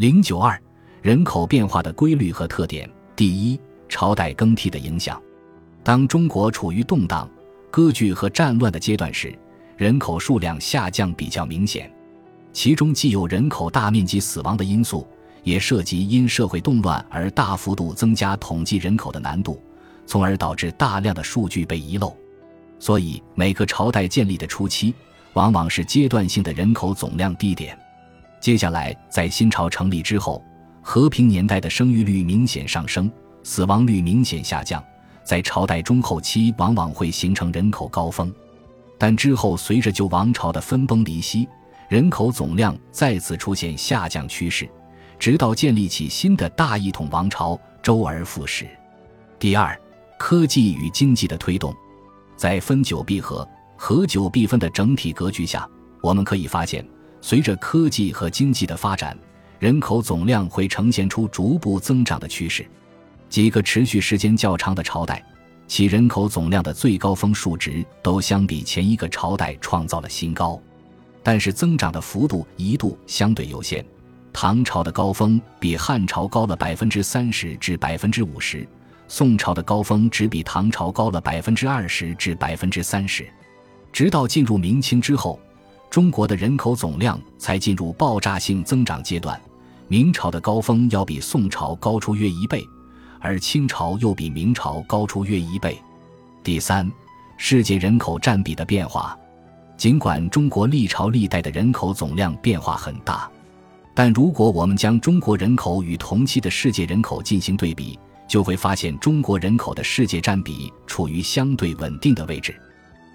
零九二，人口变化的规律和特点。第一，朝代更替的影响。当中国处于动荡、割据和战乱的阶段时，人口数量下降比较明显。其中既有人口大面积死亡的因素，也涉及因社会动乱而大幅度增加统计人口的难度，从而导致大量的数据被遗漏。所以，每个朝代建立的初期，往往是阶段性的人口总量低点。接下来，在新朝成立之后，和平年代的生育率明显上升，死亡率明显下降。在朝代中后期，往往会形成人口高峰，但之后随着旧王朝的分崩离析，人口总量再次出现下降趋势，直到建立起新的大一统王朝，周而复始。第二，科技与经济的推动，在分久必合、合久必分的整体格局下，我们可以发现。随着科技和经济的发展，人口总量会呈现出逐步增长的趋势。几个持续时间较长的朝代，其人口总量的最高峰数值都相比前一个朝代创造了新高，但是增长的幅度一度相对有限。唐朝的高峰比汉朝高了百分之三十至百分之五十，宋朝的高峰只比唐朝高了百分之二十至百分之三十，直到进入明清之后。中国的人口总量才进入爆炸性增长阶段，明朝的高峰要比宋朝高出约一倍，而清朝又比明朝高出约一倍。第三，世界人口占比的变化。尽管中国历朝历代的人口总量变化很大，但如果我们将中国人口与同期的世界人口进行对比，就会发现中国人口的世界占比处于相对稳定的位置。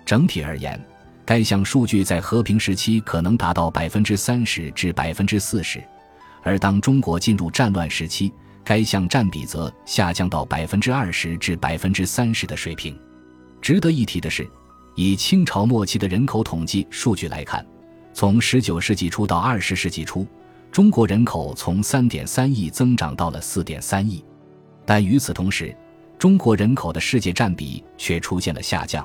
整体而言。该项数据在和平时期可能达到百分之三十至百分之四十，而当中国进入战乱时期，该项占比则下降到百分之二十至百分之三十的水平。值得一提的是，以清朝末期的人口统计数据来看，从十九世纪初到二十世纪初，中国人口从三点三亿增长到了四点三亿，但与此同时，中国人口的世界占比却出现了下降。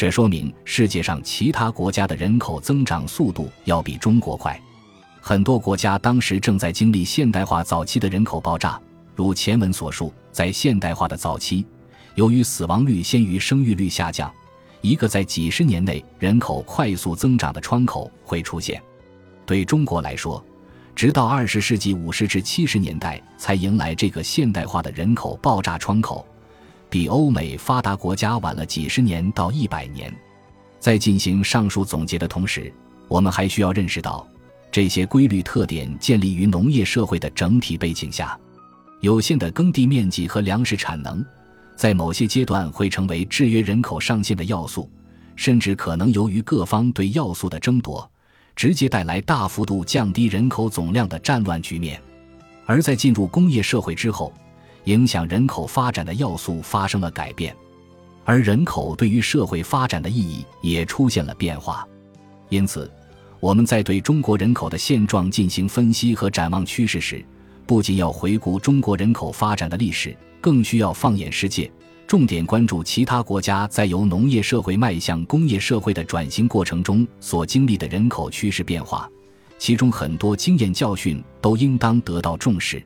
这说明世界上其他国家的人口增长速度要比中国快，很多国家当时正在经历现代化早期的人口爆炸。如前文所述，在现代化的早期，由于死亡率先于生育率下降，一个在几十年内人口快速增长的窗口会出现。对中国来说，直到二十世纪五十至七十年代才迎来这个现代化的人口爆炸窗口。比欧美发达国家晚了几十年到一百年，在进行上述总结的同时，我们还需要认识到，这些规律特点建立于农业社会的整体背景下。有限的耕地面积和粮食产能，在某些阶段会成为制约人口上限的要素，甚至可能由于各方对要素的争夺，直接带来大幅度降低人口总量的战乱局面。而在进入工业社会之后，影响人口发展的要素发生了改变，而人口对于社会发展的意义也出现了变化。因此，我们在对中国人口的现状进行分析和展望趋势时，不仅要回顾中国人口发展的历史，更需要放眼世界，重点关注其他国家在由农业社会迈向工业社会的转型过程中所经历的人口趋势变化，其中很多经验教训都应当得到重视。